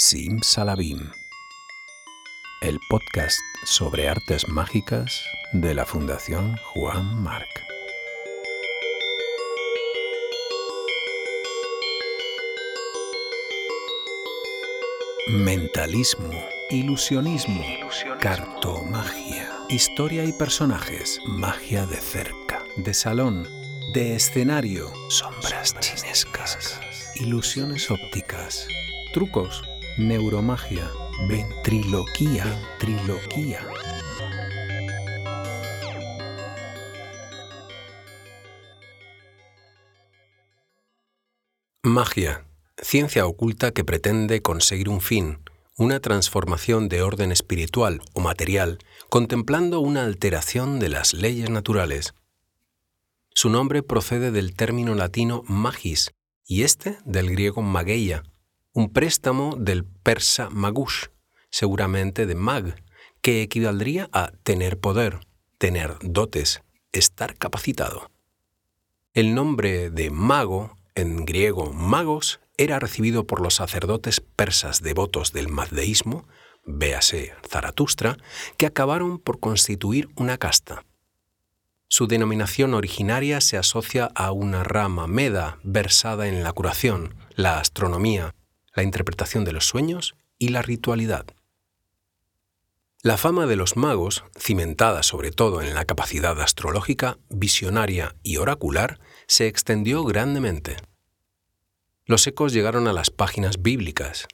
Sim Salabim, el podcast sobre artes mágicas de la Fundación Juan Marc. Mentalismo, ilusionismo, cartomagia, historia y personajes, magia de cerca, de salón, de escenario, sombras chinescas, ilusiones ópticas, trucos, neuromagia, ventriloquía, ventriloquía. Magia, ciencia oculta que pretende conseguir un fin, una transformación de orden espiritual o material, contemplando una alteración de las leyes naturales. Su nombre procede del término latino magis y este del griego mageia, un préstamo del persa magush, seguramente de mag, que equivaldría a tener poder, tener dotes, estar capacitado. El nombre de mago, en griego magos, era recibido por los sacerdotes persas devotos del mazdeísmo, véase Zaratustra, que acabaron por constituir una casta. Su denominación originaria se asocia a una rama meda versada en la curación, la astronomía, la interpretación de los sueños y la ritualidad. La fama de los magos, cimentada sobre todo en la capacidad astrológica, visionaria y oracular, se extendió grandemente. Los ecos llegaron a las páginas bíblicas.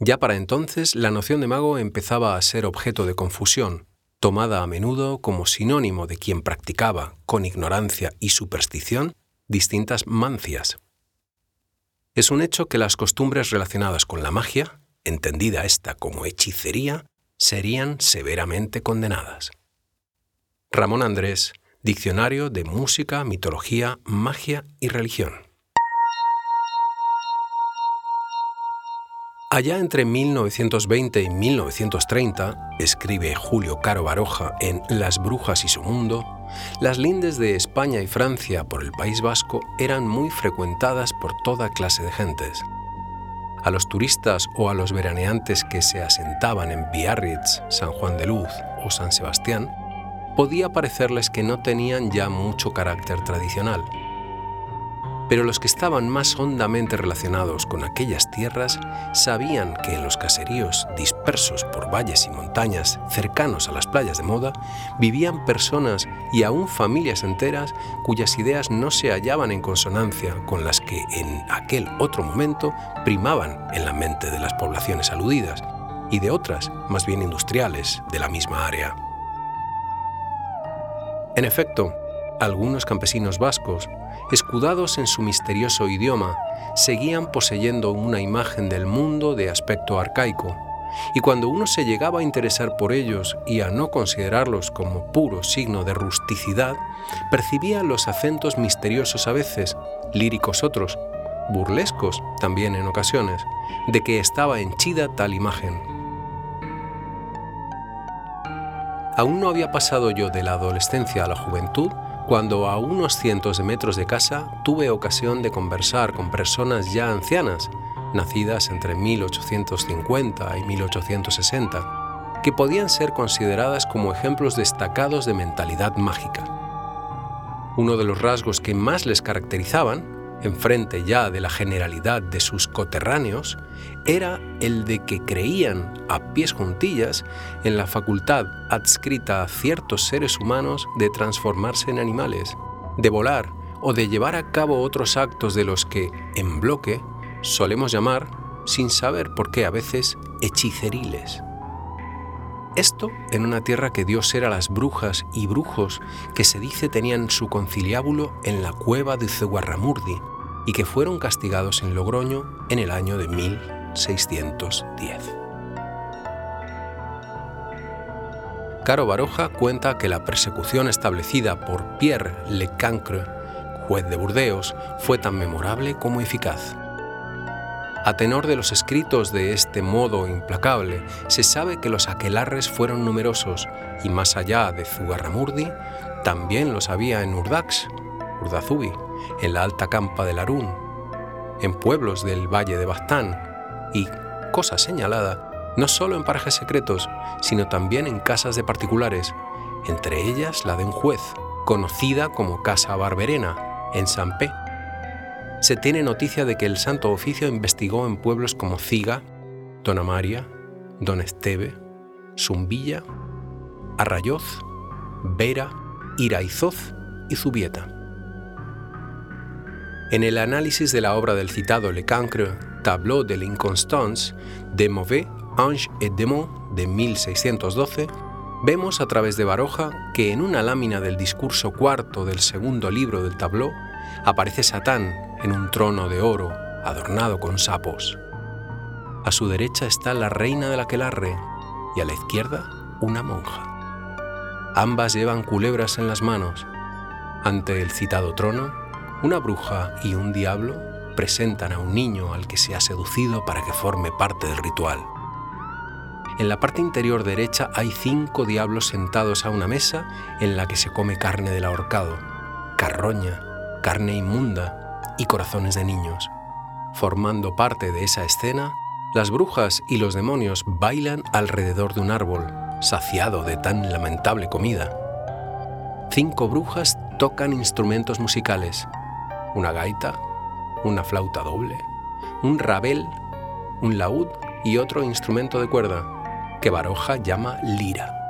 Ya para entonces la noción de mago empezaba a ser objeto de confusión, tomada a menudo como sinónimo de quien practicaba, con ignorancia y superstición, distintas mancias. Es un hecho que las costumbres relacionadas con la magia, entendida esta como hechicería, serían severamente condenadas. Ramón Andrés, Diccionario de Música, Mitología, Magia y Religión. Allá entre 1920 y 1930, escribe Julio Caro Baroja en Las Brujas y su Mundo, las lindes de España y Francia por el País Vasco eran muy frecuentadas por toda clase de gentes. A los turistas o a los veraneantes que se asentaban en Biarritz, San Juan de Luz o San Sebastián, podía parecerles que no tenían ya mucho carácter tradicional pero los que estaban más hondamente relacionados con aquellas tierras sabían que en los caseríos dispersos por valles y montañas cercanos a las playas de moda vivían personas y aún familias enteras cuyas ideas no se hallaban en consonancia con las que en aquel otro momento primaban en la mente de las poblaciones aludidas y de otras, más bien industriales, de la misma área. En efecto, algunos campesinos vascos escudados en su misterioso idioma, seguían poseyendo una imagen del mundo de aspecto arcaico, y cuando uno se llegaba a interesar por ellos y a no considerarlos como puro signo de rusticidad, percibía los acentos misteriosos a veces, líricos otros, burlescos también en ocasiones, de que estaba henchida tal imagen. Aún no había pasado yo de la adolescencia a la juventud cuando a unos cientos de metros de casa tuve ocasión de conversar con personas ya ancianas, nacidas entre 1850 y 1860, que podían ser consideradas como ejemplos destacados de mentalidad mágica. Uno de los rasgos que más les caracterizaban enfrente ya de la generalidad de sus coterráneos, era el de que creían a pies juntillas en la facultad adscrita a ciertos seres humanos de transformarse en animales, de volar o de llevar a cabo otros actos de los que, en bloque, solemos llamar, sin saber por qué a veces, hechiceriles. Esto en una tierra que dio ser a las brujas y brujos que se dice tenían su conciliábulo en la cueva de Ceguarramurdi y que fueron castigados en Logroño en el año de 1610. Caro Baroja cuenta que la persecución establecida por Pierre Le Cancre, juez de Burdeos, fue tan memorable como eficaz. A tenor de los escritos de este modo implacable, se sabe que los aquelarres fueron numerosos y más allá de Zugarramurdi, también los había en Urdax, Urdazubi, en la alta campa del Arún, en pueblos del valle de Bastán y, cosa señalada no solo en parajes secretos, sino también en casas de particulares, entre ellas la de un juez, conocida como Casa Barberena, en San P. Se tiene noticia de que el Santo Oficio investigó en pueblos como Ciga, Don Amaria, Don Esteve, Zumbilla, Arrayoz, Vera, Iraizoz y Zubieta. En el análisis de la obra del citado Le Cancre, Tableau de l'Inconstance, de Mauvais, Ange et Démon, de 1612, vemos a través de Baroja que en una lámina del discurso cuarto del segundo libro del Tableau aparece Satán en un trono de oro adornado con sapos. A su derecha está la reina de la aquelarre y a la izquierda una monja. Ambas llevan culebras en las manos. Ante el citado trono, una bruja y un diablo presentan a un niño al que se ha seducido para que forme parte del ritual. En la parte interior derecha hay cinco diablos sentados a una mesa en la que se come carne del ahorcado, carroña, carne inmunda y corazones de niños. Formando parte de esa escena, las brujas y los demonios bailan alrededor de un árbol, saciado de tan lamentable comida. Cinco brujas tocan instrumentos musicales, una gaita, una flauta doble, un rabel, un laúd y otro instrumento de cuerda, que Baroja llama lira.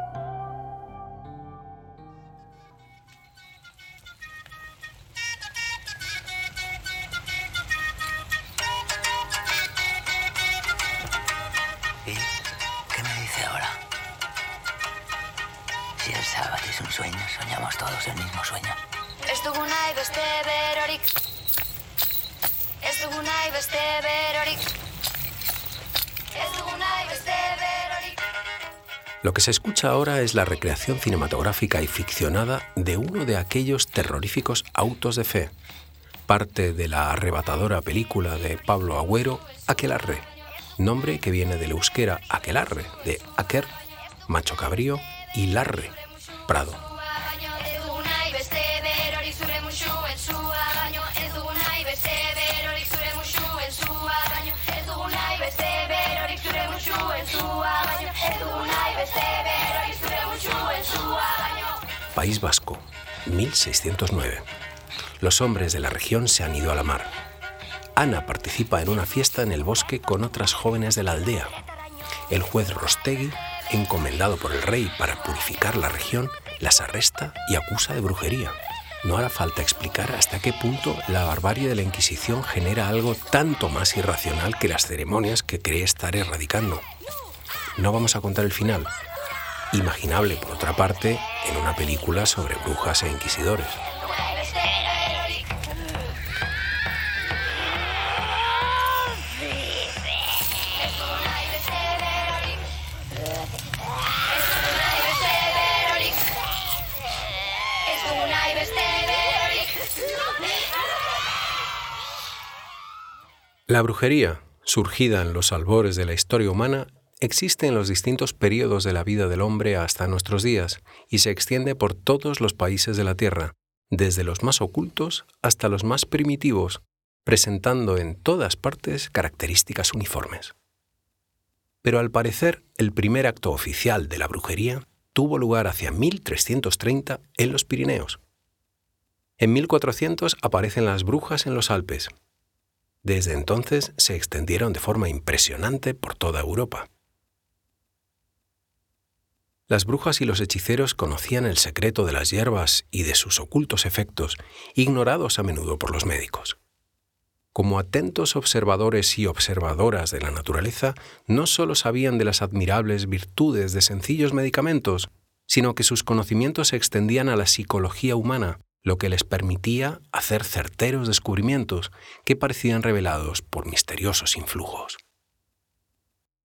Lo que se escucha ahora es la recreación cinematográfica y ficcionada de uno de aquellos terroríficos autos de fe, parte de la arrebatadora película de Pablo Agüero, Aquelarre, nombre que viene del euskera aquelarre, de aquer, macho cabrío, y larre, prado. País Vasco, 1609. Los hombres de la región se han ido a la mar. Ana participa en una fiesta en el bosque con otras jóvenes de la aldea. El juez Rostegui, encomendado por el rey para purificar la región, las arresta y acusa de brujería. No hará falta explicar hasta qué punto la barbarie de la Inquisición genera algo tanto más irracional que las ceremonias que cree estar erradicando. No vamos a contar el final, imaginable por otra parte en una película sobre brujas e inquisidores. La brujería, surgida en los albores de la historia humana, existe en los distintos periodos de la vida del hombre hasta nuestros días y se extiende por todos los países de la Tierra, desde los más ocultos hasta los más primitivos, presentando en todas partes características uniformes. Pero al parecer, el primer acto oficial de la brujería tuvo lugar hacia 1330 en los Pirineos. En 1400 aparecen las brujas en los Alpes. Desde entonces se extendieron de forma impresionante por toda Europa. Las brujas y los hechiceros conocían el secreto de las hierbas y de sus ocultos efectos, ignorados a menudo por los médicos. Como atentos observadores y observadoras de la naturaleza, no solo sabían de las admirables virtudes de sencillos medicamentos, sino que sus conocimientos se extendían a la psicología humana, lo que les permitía hacer certeros descubrimientos que parecían revelados por misteriosos influjos.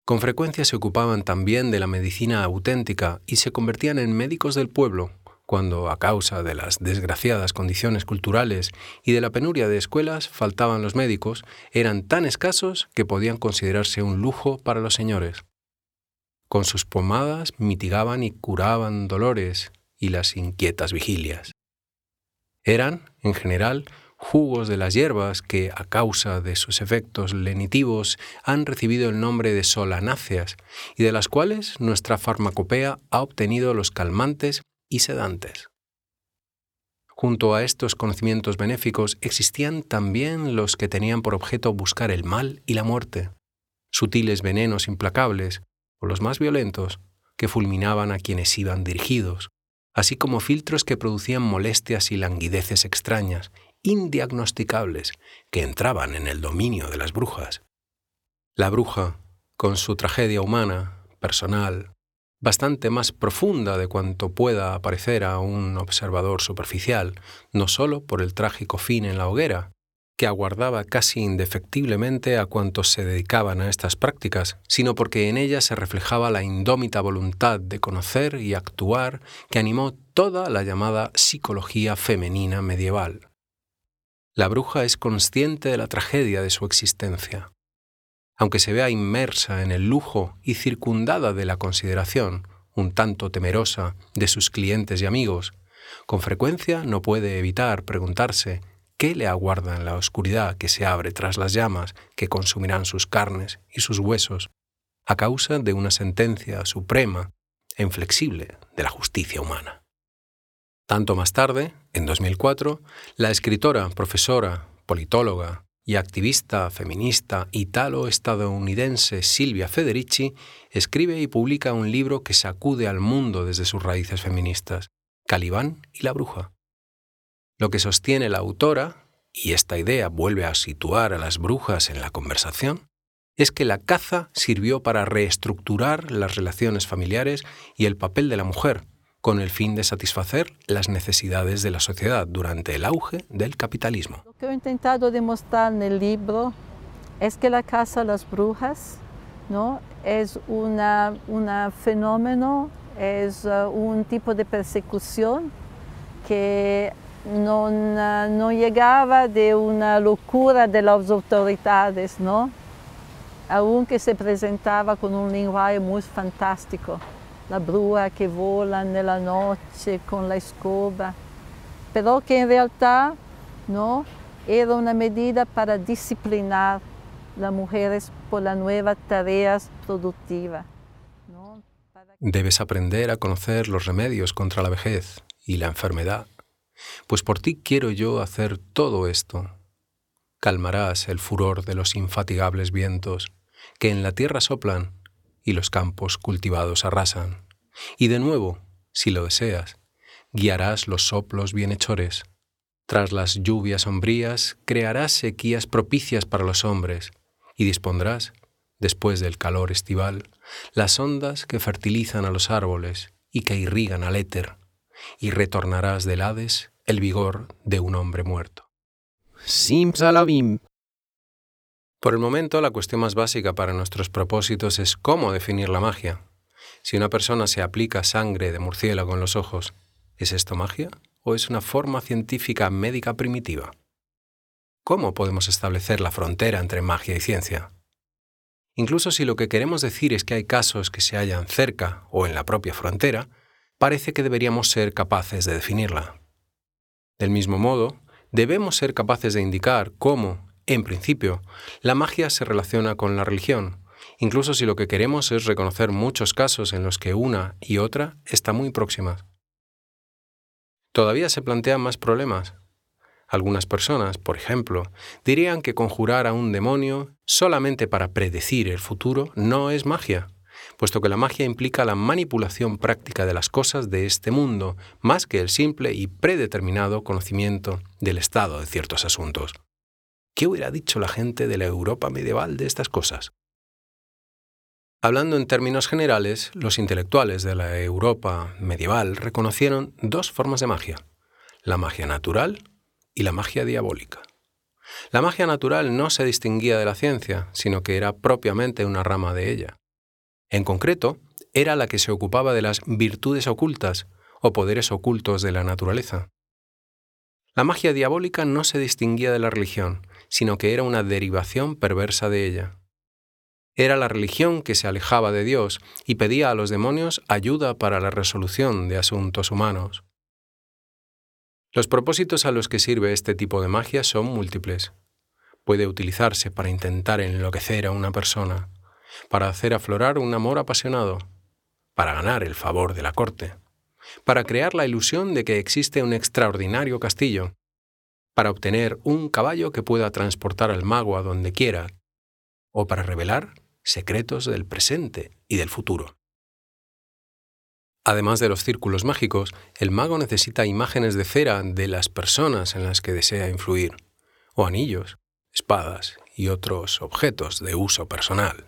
Con frecuencia se ocupaban también de la medicina auténtica y se convertían en médicos del pueblo, cuando a causa de las desgraciadas condiciones culturales y de la penuria de escuelas faltaban los médicos, eran tan escasos que podían considerarse un lujo para los señores. Con sus pomadas mitigaban y curaban dolores y las inquietas vigilias. Eran, en general, jugos de las hierbas que, a causa de sus efectos lenitivos, han recibido el nombre de solanáceas y de las cuales nuestra farmacopea ha obtenido los calmantes y sedantes. Junto a estos conocimientos benéficos existían también los que tenían por objeto buscar el mal y la muerte, sutiles venenos implacables, o los más violentos, que fulminaban a quienes iban dirigidos, así como filtros que producían molestias y languideces extrañas, indiagnosticables, que entraban en el dominio de las brujas. La bruja, con su tragedia humana, personal, bastante más profunda de cuanto pueda aparecer a un observador superficial, no sólo por el trágico fin en la hoguera, que aguardaba casi indefectiblemente a cuantos se dedicaban a estas prácticas, sino porque en ella se reflejaba la indómita voluntad de conocer y actuar que animó toda la llamada psicología femenina medieval. La bruja es consciente de la tragedia de su existencia. Aunque se vea inmersa en el lujo y circundada de la consideración, un tanto temerosa, de sus clientes y amigos, con frecuencia no puede evitar preguntarse ¿Qué le aguarda en la oscuridad que se abre tras las llamas que consumirán sus carnes y sus huesos, a causa de una sentencia suprema e inflexible de la justicia humana? Tanto más tarde, en 2004, la escritora, profesora, politóloga y activista feminista italo-estadounidense Silvia Federici escribe y publica un libro que sacude al mundo desde sus raíces feministas, Calibán y la bruja. Lo que sostiene la autora, y esta idea vuelve a situar a las brujas en la conversación, es que la caza sirvió para reestructurar las relaciones familiares y el papel de la mujer, con el fin de satisfacer las necesidades de la sociedad durante el auge del capitalismo. Lo que he intentado demostrar en el libro es que la caza a las brujas ¿no? es un fenómeno, es uh, un tipo de persecución que no llegaba de una locura de las autoridades, ¿no? Aunque se presentaba con un lenguaje muy fantástico, la bruja que vola en la noche con la escoba, pero que en realidad ¿no? era una medida para disciplinar las mujeres por las nuevas tareas productivas. Debes aprender a conocer los remedios contra la vejez y la enfermedad pues por ti quiero yo hacer todo esto. Calmarás el furor de los infatigables vientos que en la tierra soplan y los campos cultivados arrasan. Y de nuevo, si lo deseas, guiarás los soplos bienhechores. Tras las lluvias sombrías, crearás sequías propicias para los hombres y dispondrás, después del calor estival, las ondas que fertilizan a los árboles y que irrigan al éter y retornarás del Hades el vigor de un hombre muerto. Simsalabim. Por el momento, la cuestión más básica para nuestros propósitos es cómo definir la magia. Si una persona se aplica sangre de murciélago en los ojos, ¿es esto magia o es una forma científica médica primitiva? ¿Cómo podemos establecer la frontera entre magia y ciencia? Incluso si lo que queremos decir es que hay casos que se hallan cerca o en la propia frontera, parece que deberíamos ser capaces de definirla. Del mismo modo, debemos ser capaces de indicar cómo, en principio, la magia se relaciona con la religión, incluso si lo que queremos es reconocer muchos casos en los que una y otra están muy próximas. Todavía se plantean más problemas. Algunas personas, por ejemplo, dirían que conjurar a un demonio solamente para predecir el futuro no es magia, puesto que la magia implica la manipulación práctica de las cosas de este mundo, más que el simple y predeterminado conocimiento del estado de ciertos asuntos. ¿Qué hubiera dicho la gente de la Europa medieval de estas cosas? Hablando en términos generales, los intelectuales de la Europa medieval reconocieron dos formas de magia, la magia natural y la magia diabólica. La magia natural no se distinguía de la ciencia, sino que era propiamente una rama de ella. En concreto, era la que se ocupaba de las virtudes ocultas o poderes ocultos de la naturaleza. La magia diabólica no se distinguía de la religión, sino que era una derivación perversa de ella. Era la religión que se alejaba de Dios y pedía a los demonios ayuda para la resolución de asuntos humanos. Los propósitos a los que sirve este tipo de magia son múltiples. Puede utilizarse para intentar enloquecer a una persona, para hacer aflorar un amor apasionado, para ganar el favor de la corte, para crear la ilusión de que existe un extraordinario castillo, para obtener un caballo que pueda transportar al mago a donde quiera, o para revelar secretos del presente y del futuro. Además de los círculos mágicos, el mago necesita imágenes de cera de las personas en las que desea influir, o anillos, espadas y otros objetos de uso personal.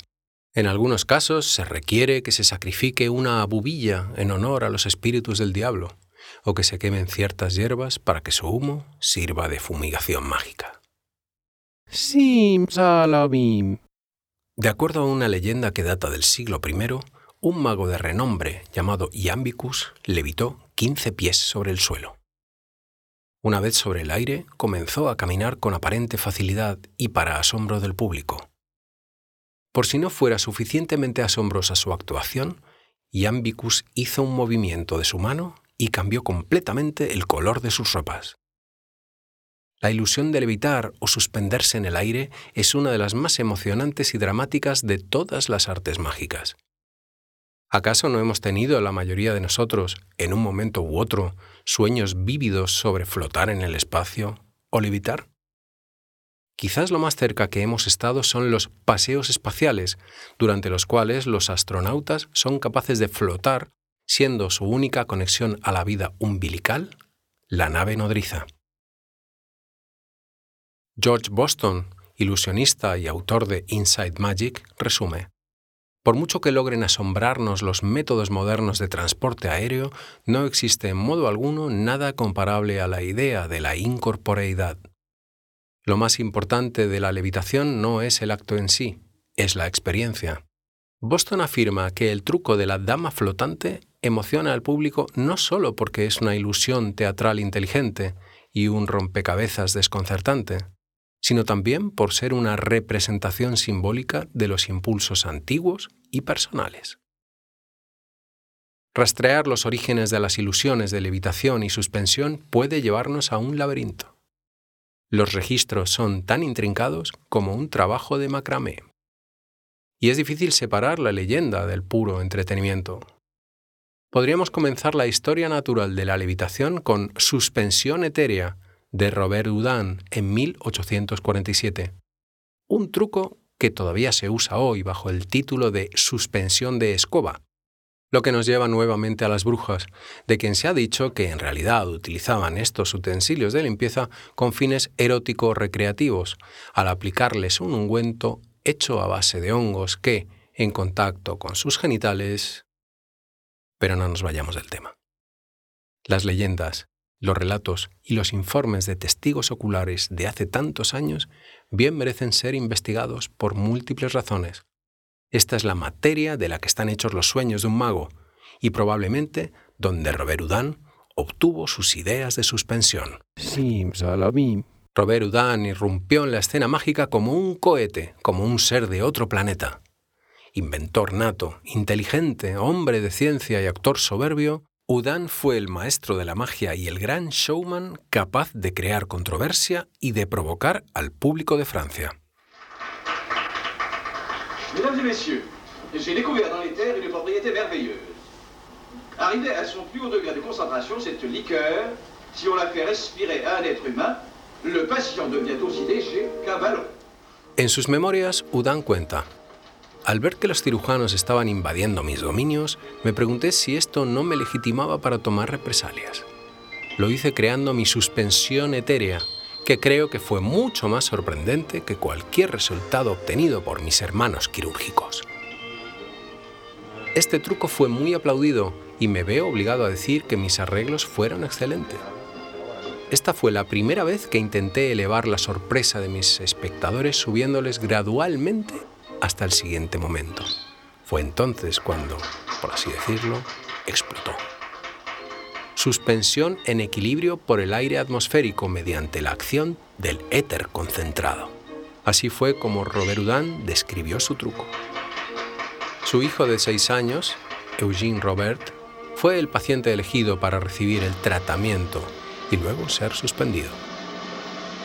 En algunos casos se requiere que se sacrifique una abubilla en honor a los espíritus del diablo, o que se quemen ciertas hierbas para que su humo sirva de fumigación mágica. Simsalabim. De acuerdo a una leyenda que data del siglo I, un mago de renombre llamado Iambicus levitó 15 pies sobre el suelo. Una vez sobre el aire, comenzó a caminar con aparente facilidad y para asombro del público. Por si no fuera suficientemente asombrosa su actuación, Iambicus hizo un movimiento de su mano y cambió completamente el color de sus ropas. La ilusión de levitar o suspenderse en el aire es una de las más emocionantes y dramáticas de todas las artes mágicas. ¿Acaso no hemos tenido la mayoría de nosotros, en un momento u otro, sueños vívidos sobre flotar en el espacio o levitar? Quizás lo más cerca que hemos estado son los paseos espaciales, durante los cuales los astronautas son capaces de flotar, siendo su única conexión a la vida umbilical la nave nodriza. George Boston, ilusionista y autor de Inside Magic, resume. Por mucho que logren asombrarnos los métodos modernos de transporte aéreo, no existe en modo alguno nada comparable a la idea de la incorporeidad. Lo más importante de la levitación no es el acto en sí, es la experiencia. Boston afirma que el truco de la dama flotante emociona al público no solo porque es una ilusión teatral inteligente y un rompecabezas desconcertante, sino también por ser una representación simbólica de los impulsos antiguos y personales. Rastrear los orígenes de las ilusiones de levitación y suspensión puede llevarnos a un laberinto. Los registros son tan intrincados como un trabajo de macramé. Y es difícil separar la leyenda del puro entretenimiento. Podríamos comenzar la historia natural de la levitación con Suspensión etérea, de Robert Houdin en 1847. Un truco que todavía se usa hoy bajo el título de suspensión de escoba, lo que nos lleva nuevamente a las brujas, de quien se ha dicho que en realidad utilizaban estos utensilios de limpieza con fines eróticos recreativos, al aplicarles un ungüento hecho a base de hongos que, en contacto con sus genitales... Pero no nos vayamos del tema. Las leyendas, los relatos y los informes de testigos oculares de hace tantos años bien merecen ser investigados por múltiples razones. Esta es la materia de la que están hechos los sueños de un mago, y probablemente donde Robert Houdin obtuvo sus ideas de suspensión. Robert Houdin irrumpió en la escena mágica como un cohete, como un ser de otro planeta. Inventor nato, inteligente, hombre de ciencia y actor soberbio, Houdin fue el maestro de la magia y el gran showman capaz de crear controversia y de provocar al público de Francia. Mesdames et messieurs, j'ai découvert dans les terres une propriété merveilleuse. Arrivée à son plus haut degré de concentration, cette liqueur, si on la fait respirer à un être humain, le patient devient aussi léger qu'un ballon. En sus memorias, Houdin cuenta al ver que los cirujanos estaban invadiendo mis dominios, me pregunté si esto no me legitimaba para tomar represalias. Lo hice creando mi suspensión etérea, que creo que fue mucho más sorprendente que cualquier resultado obtenido por mis hermanos quirúrgicos. Este truco fue muy aplaudido y me veo obligado a decir que mis arreglos fueron excelentes. Esta fue la primera vez que intenté elevar la sorpresa de mis espectadores subiéndoles gradualmente hasta el siguiente momento. Fue entonces cuando, por así decirlo, explotó. Suspensión en equilibrio por el aire atmosférico mediante la acción del éter concentrado. Así fue como Robert Houdin describió su truco. Su hijo de seis años, Eugene Robert, fue el paciente elegido para recibir el tratamiento y luego ser suspendido.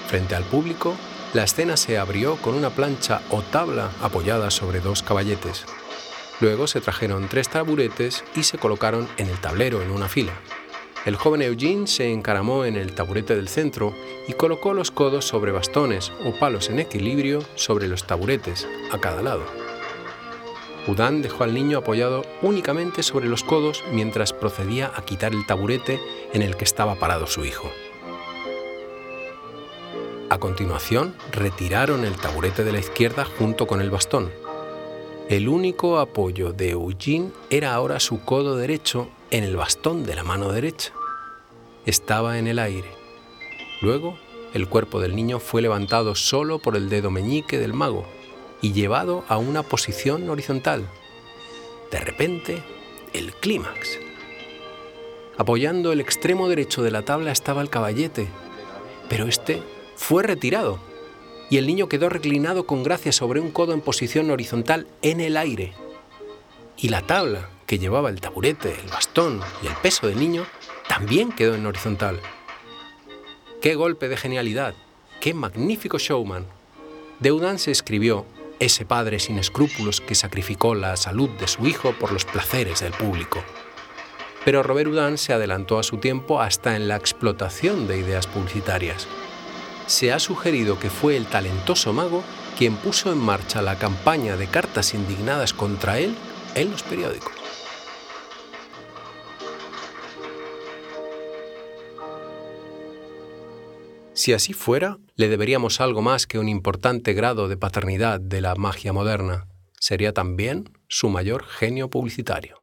Frente al público, la escena se abrió con una plancha o tabla apoyada sobre dos caballetes. Luego se trajeron tres taburetes y se colocaron en el tablero en una fila. El joven Eugene se encaramó en el taburete del centro y colocó los codos sobre bastones o palos en equilibrio sobre los taburetes, a cada lado. Udán dejó al niño apoyado únicamente sobre los codos mientras procedía a quitar el taburete en el que estaba parado su hijo. A continuación, retiraron el taburete de la izquierda junto con el bastón. El único apoyo de Eugene era ahora su codo derecho en el bastón de la mano derecha. Estaba en el aire. Luego, el cuerpo del niño fue levantado solo por el dedo meñique del mago, y llevado a una posición horizontal. De repente, el clímax. Apoyando el extremo derecho de la tabla estaba el caballete, pero este fue retirado y el niño quedó reclinado con gracia sobre un codo en posición horizontal en el aire. Y la tabla, que llevaba el taburete, el bastón y el peso del niño, también quedó en horizontal. ¡Qué golpe de genialidad! ¡Qué magnífico showman! Deudan se escribió ese padre sin escrúpulos que sacrificó la salud de su hijo por los placeres del público. Pero Robert Houdin se adelantó a su tiempo hasta en la explotación de ideas publicitarias. Se ha sugerido que fue el talentoso mago quien puso en marcha la campaña de cartas indignadas contra él en los periódicos. Si así fuera, le deberíamos algo más que un importante grado de paternidad de la magia moderna. Sería también su mayor genio publicitario.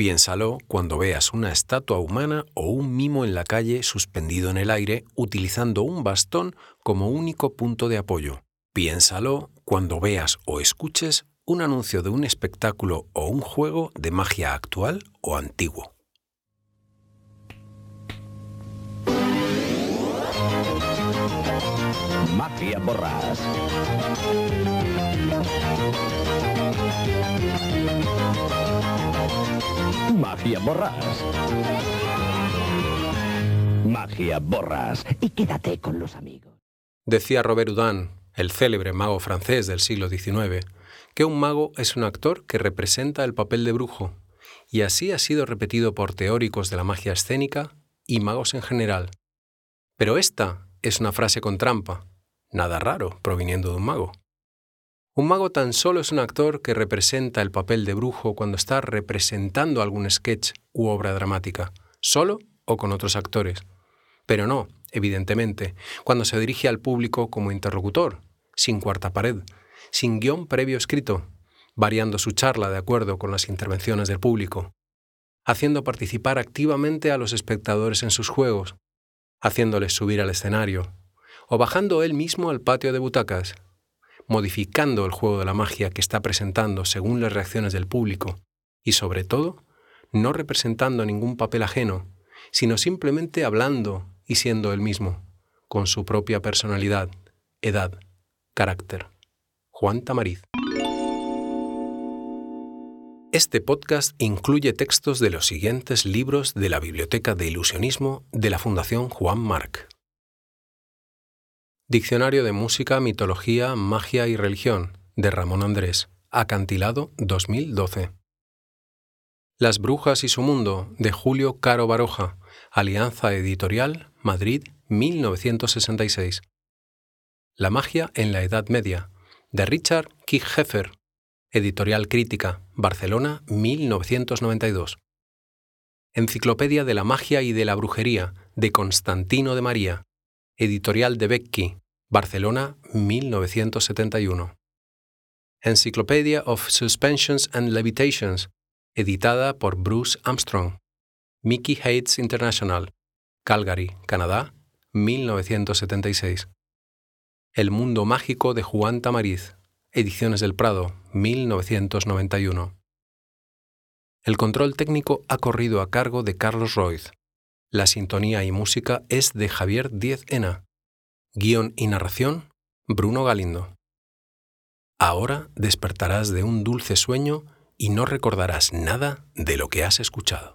Piénsalo cuando veas una estatua humana o un mimo en la calle suspendido en el aire utilizando un bastón como único punto de apoyo. Piénsalo cuando veas o escuches un anuncio de un espectáculo o un juego de magia actual o antiguo. Magia Borras. Magia Borras. Magia Borras. Y quédate con los amigos. Decía Robert Houdin, el célebre mago francés del siglo XIX, que un mago es un actor que representa el papel de brujo, y así ha sido repetido por teóricos de la magia escénica y magos en general. Pero esta es una frase con trampa, Nada raro proviniendo de un mago. Un mago tan solo es un actor que representa el papel de brujo cuando está representando algún sketch u obra dramática, solo o con otros actores. Pero no, evidentemente, cuando se dirige al público como interlocutor, sin cuarta pared, sin guion previo escrito, variando su charla de acuerdo con las intervenciones del público, haciendo participar activamente a los espectadores en sus juegos, haciéndoles subir al escenario, o bajando él mismo al patio de butacas, modificando el juego de la magia que está presentando según las reacciones del público y sobre todo, no representando ningún papel ajeno, sino simplemente hablando y siendo él mismo, con su propia personalidad, edad, carácter. Juan Tamariz. Este podcast incluye textos de los siguientes libros de la Biblioteca de Ilusionismo de la Fundación Juan Marc. Diccionario de Música, Mitología, Magia y Religión, de Ramón Andrés, Acantilado 2012. Las Brujas y su Mundo, de Julio Caro Baroja, Alianza Editorial, Madrid, 1966. La Magia en la Edad Media, de Richard Kichheffer, Editorial Crítica, Barcelona, 1992. Enciclopedia de la Magia y de la Brujería, de Constantino de María, Editorial de Becchi, Barcelona, 1971. Encyclopedia of Suspensions and Levitations, editada por Bruce Armstrong. Mickey Hates International, Calgary, Canadá, 1976. El mundo mágico de Juan Tamariz, Ediciones del Prado, 1991. El control técnico ha corrido a cargo de Carlos Royz. La sintonía y música es de Javier Diez Ena. Guión y narración, Bruno Galindo. Ahora despertarás de un dulce sueño y no recordarás nada de lo que has escuchado.